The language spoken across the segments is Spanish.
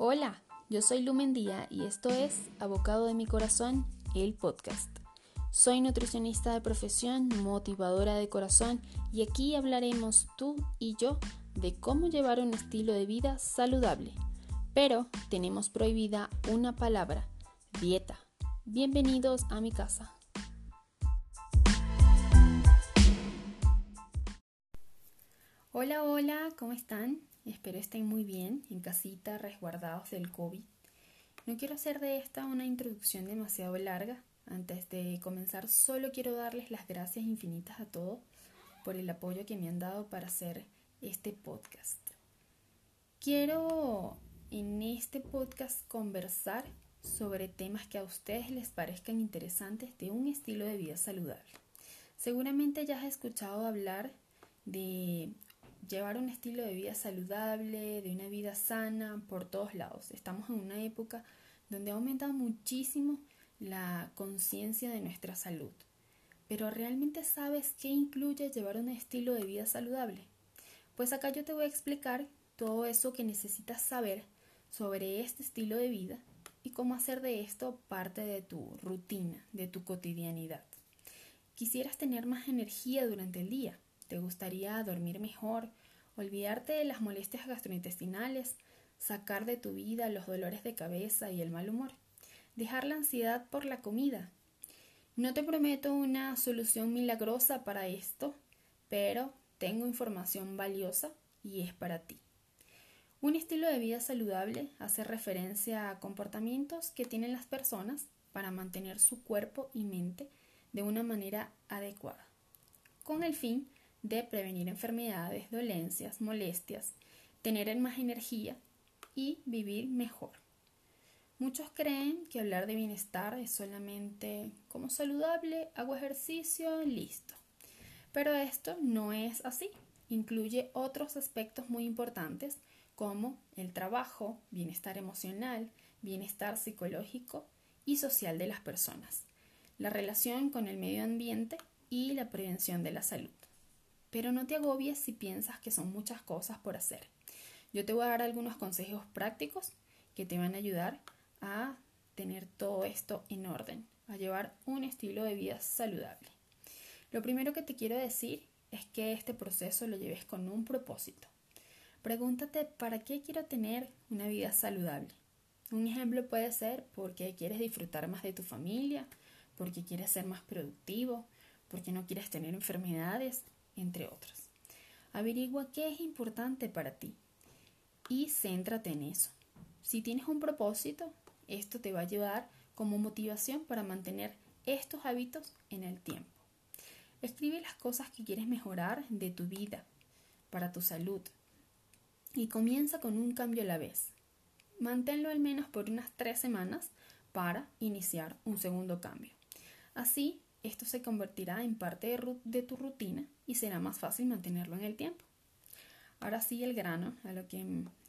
Hola, yo soy Lumen Día y esto es Abocado de mi Corazón, el podcast. Soy nutricionista de profesión, motivadora de corazón y aquí hablaremos tú y yo de cómo llevar un estilo de vida saludable. Pero tenemos prohibida una palabra, dieta. Bienvenidos a mi casa. Hola, hola, ¿cómo están? Espero estén muy bien, en casita, resguardados del COVID. No quiero hacer de esta una introducción demasiado larga. Antes de comenzar, solo quiero darles las gracias infinitas a todos por el apoyo que me han dado para hacer este podcast. Quiero en este podcast conversar sobre temas que a ustedes les parezcan interesantes de un estilo de vida saludable. Seguramente ya has escuchado hablar de llevar un estilo de vida saludable, de una vida sana por todos lados. Estamos en una época donde ha aumentado muchísimo la conciencia de nuestra salud. Pero ¿realmente sabes qué incluye llevar un estilo de vida saludable? Pues acá yo te voy a explicar todo eso que necesitas saber sobre este estilo de vida y cómo hacer de esto parte de tu rutina, de tu cotidianidad. Quisieras tener más energía durante el día, te gustaría dormir mejor, olvidarte de las molestias gastrointestinales, sacar de tu vida los dolores de cabeza y el mal humor, dejar la ansiedad por la comida. No te prometo una solución milagrosa para esto, pero tengo información valiosa y es para ti. Un estilo de vida saludable hace referencia a comportamientos que tienen las personas para mantener su cuerpo y mente de una manera adecuada, con el fin de prevenir enfermedades, dolencias, molestias, tener más energía y vivir mejor. Muchos creen que hablar de bienestar es solamente como saludable, hago ejercicio, listo. Pero esto no es así. Incluye otros aspectos muy importantes como el trabajo, bienestar emocional, bienestar psicológico y social de las personas, la relación con el medio ambiente y la prevención de la salud. Pero no te agobies si piensas que son muchas cosas por hacer. Yo te voy a dar algunos consejos prácticos que te van a ayudar a tener todo esto en orden, a llevar un estilo de vida saludable. Lo primero que te quiero decir es que este proceso lo lleves con un propósito. Pregúntate para qué quiero tener una vida saludable. Un ejemplo puede ser porque quieres disfrutar más de tu familia, porque quieres ser más productivo, porque no quieres tener enfermedades, entre otras. Averigua qué es importante para ti y céntrate en eso. Si tienes un propósito, esto te va a ayudar como motivación para mantener estos hábitos en el tiempo. Escribe las cosas que quieres mejorar de tu vida, para tu salud, y comienza con un cambio a la vez. Manténlo al menos por unas tres semanas para iniciar un segundo cambio. Así esto se convertirá en parte de, tu rutina y será más fácil mantenerlo en el tiempo. Ahora sí el grano,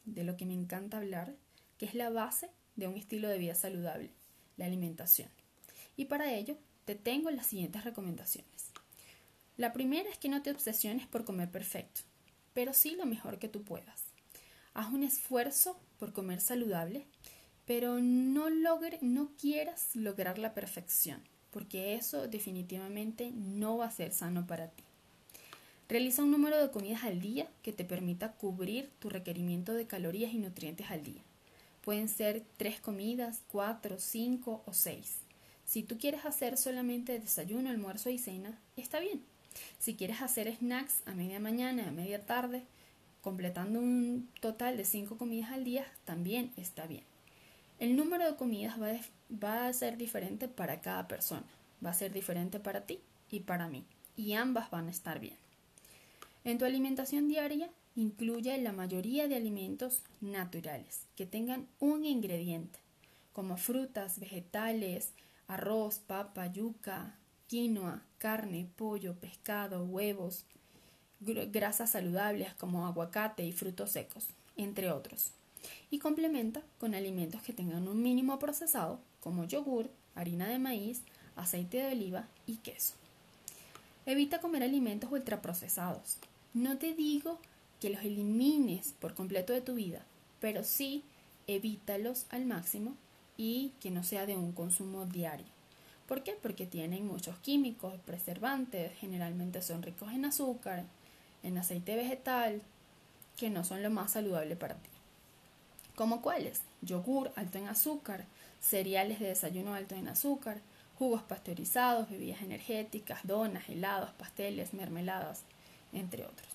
de lo que me encanta hablar, que es la base de un estilo de vida saludable, la alimentación. Y para ello te tengo las siguientes recomendaciones. La primera es que no te obsesiones por comer perfecto, pero sí lo mejor que tú puedas. Haz un esfuerzo por comer saludable, pero no, logre, no quieras lograr la perfección porque eso definitivamente no va a ser sano para ti. Realiza un número de comidas al día que te permita cubrir tu requerimiento de calorías y nutrientes al día. Pueden ser tres comidas, cuatro, cinco o seis. Si tú quieres hacer solamente desayuno, almuerzo y cena, está bien. Si quieres hacer snacks a media mañana, a media tarde, completando un total de cinco comidas al día, también está bien. El número de comidas va, a ser diferente para cada persona. Va a ser diferente para ti y para mí. Y ambas van a estar bien. En tu alimentación diaria incluye la mayoría de alimentos naturales que tengan un ingrediente, como frutas, vegetales, arroz, papa, yuca, quinoa, carne, pollo, pescado, huevos, grasas saludables como aguacate y frutos secos, entre otros y complementa con alimentos que tengan un mínimo procesado como yogur, harina de maíz, aceite de oliva y queso. Evita comer alimentos ultraprocesados. No te digo que los elimines por completo de tu vida, pero sí evítalos al máximo y que no sea de un consumo diario. ¿Por qué? Porque tienen muchos químicos, preservantes, generalmente son ricos en azúcar, en aceite vegetal, que no son lo más saludable para ti. ¿Como cuáles? Yogur alto en azúcar, cereales de desayuno alto en azúcar, jugos pasteurizados, bebidas energéticas, donas, helados, pasteles, mermeladas, entre otros.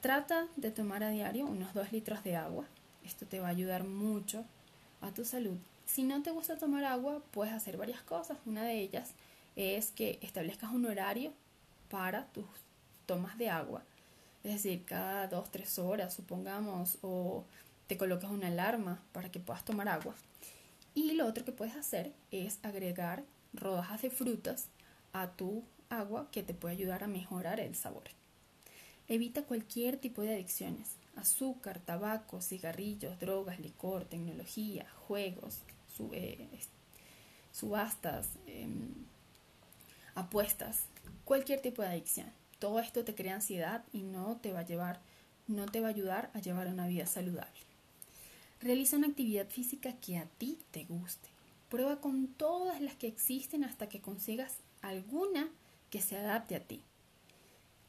Trata de tomar a diario unos 2 litros de agua. Esto te va a ayudar mucho a tu salud. Si no te gusta tomar agua, puedes hacer varias cosas. Una de ellas es que establezcas un horario para tus tomas de agua. Es decir, cada 2-3 horas, supongamos, o te coloques una alarma para que puedas tomar agua. Y lo otro que puedes hacer es agregar rodajas de frutas a tu agua que te puede ayudar a mejorar el sabor. Evita cualquier tipo de adicciones. Azúcar, tabaco, cigarrillos, drogas, licor, tecnología, juegos, eh, subastas, em, apuestas, cualquier tipo de adicción. Todo esto te crea ansiedad y no te va a llevar, no te va a ayudar a llevar una vida saludable. Realiza una actividad física que a ti te guste. Prueba con todas las que existen hasta que consigas alguna que se adapte a ti.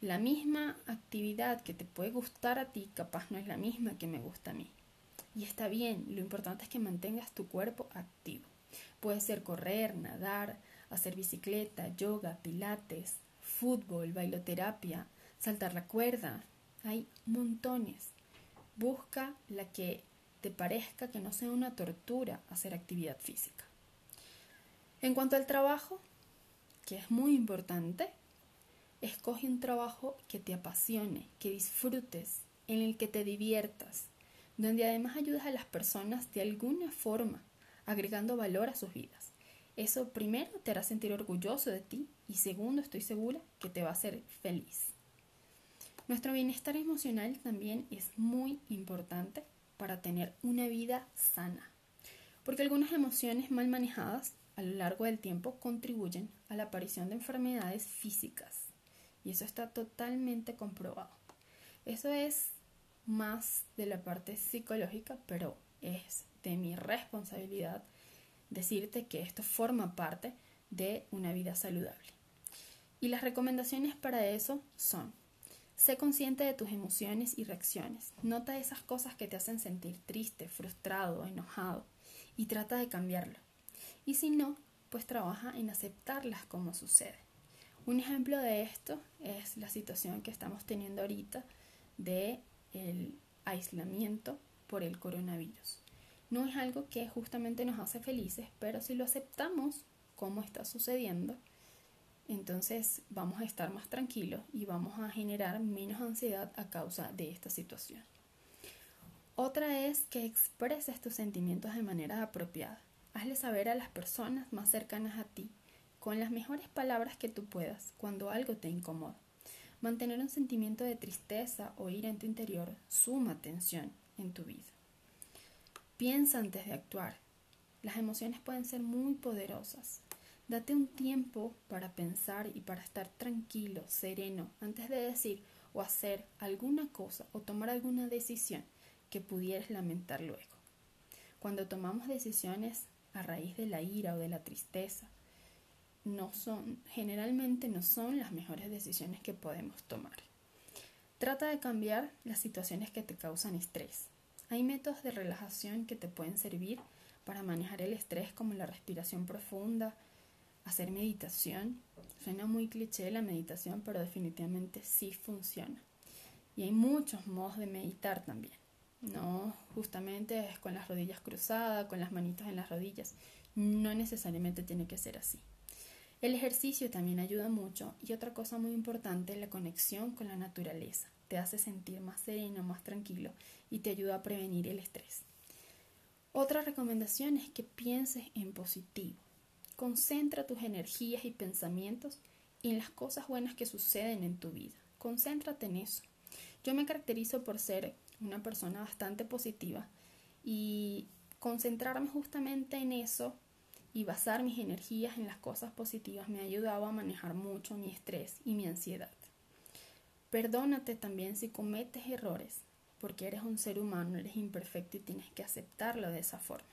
La misma actividad que te puede gustar a ti, capaz no es la misma que me gusta a mí. Y está bien, lo importante es que mantengas tu cuerpo activo. Puede ser correr, nadar, hacer bicicleta, yoga, pilates, fútbol, bailoterapia, saltar la cuerda. Hay montones. Busca la que te parezca que no sea una tortura hacer actividad física. En cuanto al trabajo, que es muy importante, escoge un trabajo que te apasione, que disfrutes, en el que te diviertas, donde además ayudas a las personas de alguna forma, agregando valor a sus vidas. Eso primero te hará sentir orgulloso de ti y segundo estoy segura que te va a hacer feliz. Nuestro bienestar emocional también es muy importante para tener una vida sana, porque algunas emociones mal manejadas a lo largo del tiempo contribuyen a la aparición de enfermedades físicas. Y eso está totalmente comprobado. Eso es más de la parte psicológica, pero es de mi responsabilidad decirte que esto forma parte de una vida saludable. Y las recomendaciones para eso son, sé consciente de tus emociones y reacciones, nota esas cosas que te hacen sentir triste, frustrado, enojado y trata de cambiarlo. Y si no, pues trabaja en aceptarlas como sucede. Un ejemplo de esto es la situación que estamos teniendo ahorita de el aislamiento por el coronavirus. No es algo que justamente nos hace felices, pero si lo aceptamos como está sucediendo, entonces vamos a estar más tranquilos y vamos a generar menos ansiedad a causa de esta situación. Otra es que expreses tus sentimientos de manera apropiada. Hazle saber a las personas más cercanas a ti, con las mejores palabras que tú puedas, cuando algo te incomoda. Mantener un sentimiento de tristeza o ira en tu interior suma tensión en tu vida. Piensa antes de actuar. Las emociones pueden ser muy poderosas. Date un tiempo para pensar y para estar tranquilo, sereno, antes de decir o hacer alguna cosa o tomar alguna decisión que pudieras lamentar luego. Cuando tomamos decisiones a raíz de la ira o de la tristeza, no son, generalmente no son las mejores decisiones que podemos tomar. Trata de cambiar las situaciones que te causan estrés. Hay métodos de relajación que te pueden servir para manejar el estrés como la respiración profunda, hacer meditación. Suena muy cliché la meditación, pero definitivamente sí funciona. Y hay muchos modos de meditar también. No justamente es con las rodillas cruzadas, con las manitas en las rodillas. No necesariamente tiene que ser así. El ejercicio también ayuda mucho y otra cosa muy importante, la conexión con la naturaleza. Te hace sentir más sereno, más tranquilo y te ayuda a prevenir el estrés. Otra recomendación es que pienses en positivo. Concentra tus energías y pensamientos en las cosas buenas que suceden en tu vida. Concéntrate en eso. Yo me caracterizo por ser una persona bastante positiva y concentrarme justamente en eso y basar mis energías en las cosas positivas me ha ayudado a manejar mucho mi estrés y mi ansiedad. Perdónate también si cometes errores, porque eres un ser humano, eres imperfecto y tienes que aceptarlo de esa forma.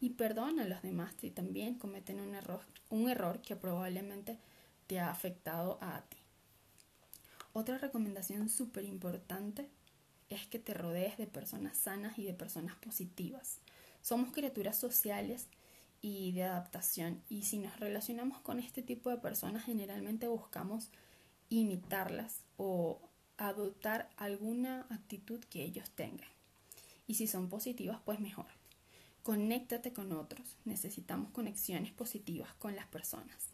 Y perdona a los demás si también cometen un error, un error que probablemente te ha afectado a ti. Otra recomendación súper importante es que te rodees de personas sanas y de personas positivas. Somos criaturas sociales y de adaptación y si nos relacionamos con este tipo de personas generalmente buscamos imitarlas o adoptar alguna actitud que ellos tengan. Y si son positivas, pues mejor. Conéctate con otros. Necesitamos conexiones positivas con las personas.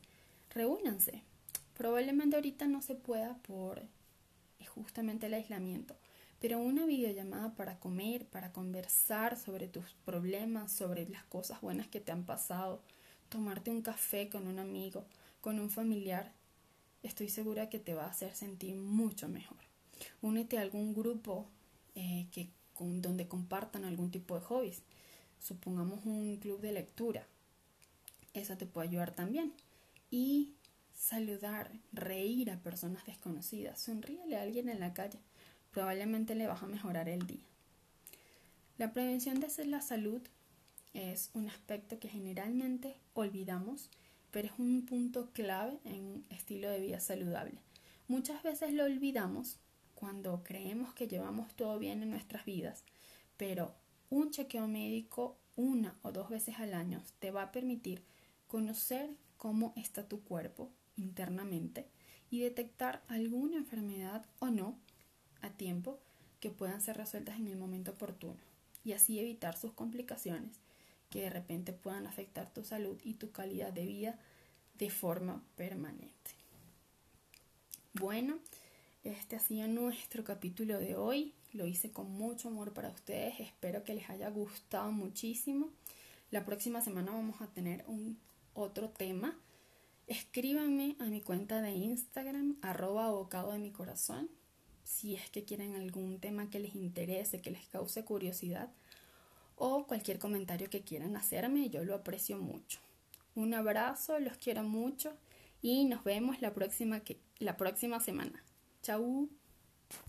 Reúnanse. Probablemente ahorita no se pueda por justamente el aislamiento, pero una videollamada para comer, para conversar sobre tus problemas, sobre las cosas buenas que te han pasado, tomarte un café con un amigo, con un familiar, estoy segura que te va a hacer sentir mucho mejor. Únete a algún grupo eh, que, con, donde compartan algún tipo de hobbies. Supongamos un club de lectura. Eso te puede ayudar también. Y saludar, reír a personas desconocidas. Sonríele a alguien en la calle. Probablemente le vas a mejorar el día. La prevención de la salud es un aspecto que generalmente olvidamos, pero es un punto clave en un estilo de vida saludable. Muchas veces lo olvidamos cuando creemos que llevamos todo bien en nuestras vidas, pero un chequeo médico una o dos veces al año te va a permitir conocer cómo está tu cuerpo internamente y detectar alguna enfermedad o no tiempo que puedan ser resueltas en el momento oportuno y así evitar sus complicaciones que de repente puedan afectar tu salud y tu calidad de vida de forma permanente. Bueno, este ha sido nuestro capítulo de hoy. Lo hice con mucho amor para ustedes. Espero que les haya gustado muchísimo. La próxima semana vamos a tener un otro tema. Escríbanme a mi cuenta de Instagram, arroba abocado de mi corazón, si es que quieren algún tema que les interese, que les cause curiosidad, o cualquier comentario que quieran hacerme, yo lo aprecio mucho. Un abrazo, los quiero mucho y nos vemos la próxima, la próxima semana. Chau.